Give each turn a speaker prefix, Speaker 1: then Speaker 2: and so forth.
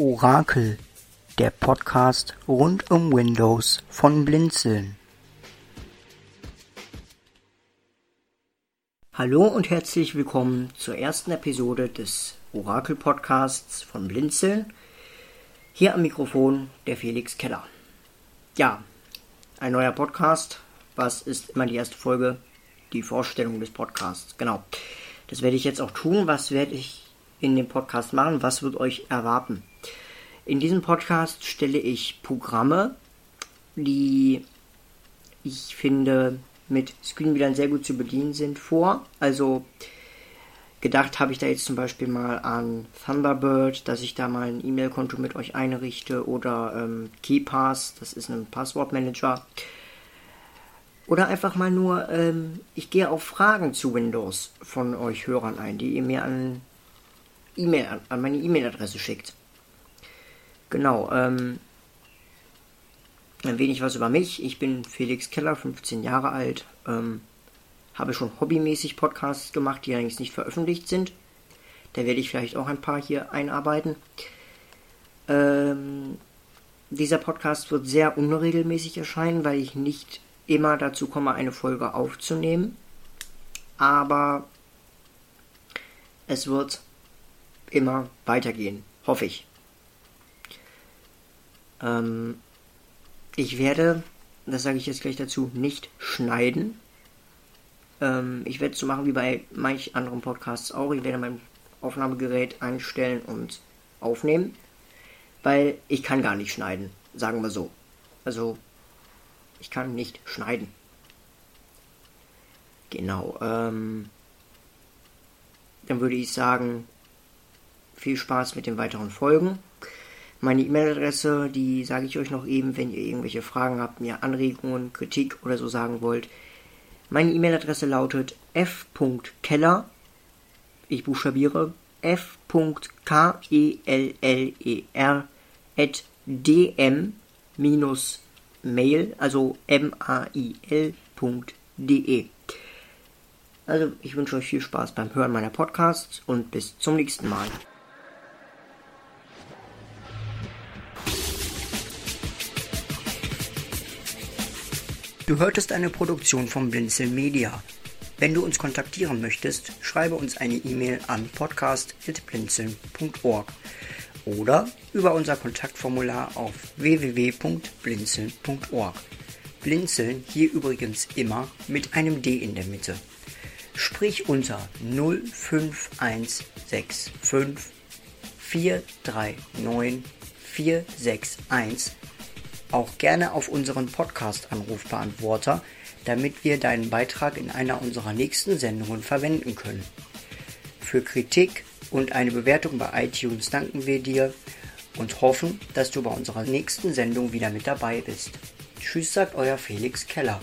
Speaker 1: Orakel, der Podcast rund um Windows von Blinzeln. Hallo und herzlich willkommen zur ersten Episode des Orakel Podcasts von Blinzeln. Hier am Mikrofon der Felix Keller. Ja, ein neuer Podcast. Was ist immer die erste Folge? Die Vorstellung des Podcasts. Genau. Das werde ich jetzt auch tun. Was werde ich in dem Podcast machen? Was wird euch erwarten? In diesem Podcast stelle ich Programme, die ich finde mit Screenreadern sehr gut zu bedienen sind, vor. Also gedacht habe ich da jetzt zum Beispiel mal an Thunderbird, dass ich da mal ein E-Mail-Konto mit euch einrichte oder ähm, KeyPass, das ist ein Passwortmanager. Oder einfach mal nur, ähm, ich gehe auf Fragen zu Windows von euch Hörern ein, die ihr mir an, E-Mail, an meine E-Mail-Adresse schickt. Genau, ähm, ein wenig was über mich. Ich bin Felix Keller, 15 Jahre alt. Ähm, habe schon hobbymäßig Podcasts gemacht, die allerdings nicht veröffentlicht sind. Da werde ich vielleicht auch ein paar hier einarbeiten. Ähm, dieser Podcast wird sehr unregelmäßig erscheinen, weil ich nicht immer dazu komme, eine Folge aufzunehmen. Aber es wird immer weitergehen, hoffe ich. Ähm, ich werde, das sage ich jetzt gleich dazu, nicht schneiden. Ähm, ich werde es so machen wie bei manch anderen Podcasts auch. Ich werde mein Aufnahmegerät einstellen und aufnehmen, weil ich kann gar nicht schneiden, sagen wir so. Also, ich kann nicht schneiden. Genau, ähm, dann würde ich sagen, viel Spaß mit den weiteren Folgen. Meine E-Mail-Adresse, die sage ich euch noch eben, wenn ihr irgendwelche Fragen habt, mir Anregungen, Kritik oder so sagen wollt. Meine E-Mail-Adresse lautet f.keller, ich buchstabiere f.keller at dm-mail, also m-a-i-l.de. Also ich wünsche euch viel Spaß beim Hören meiner Podcasts und bis zum nächsten Mal. Du hörtest eine Produktion von Blinzel Media. Wenn du uns kontaktieren möchtest, schreibe uns eine E-Mail an podcast.blinzeln.org oder über unser Kontaktformular auf www.blinzeln.org. Blinzeln hier übrigens immer mit einem D in der Mitte. Sprich unter 05165 439 461 auch gerne auf unseren Podcast-Anrufbeantworter, damit wir deinen Beitrag in einer unserer nächsten Sendungen verwenden können. Für Kritik und eine Bewertung bei iTunes danken wir dir und hoffen, dass du bei unserer nächsten Sendung wieder mit dabei bist. Tschüss, sagt euer Felix Keller.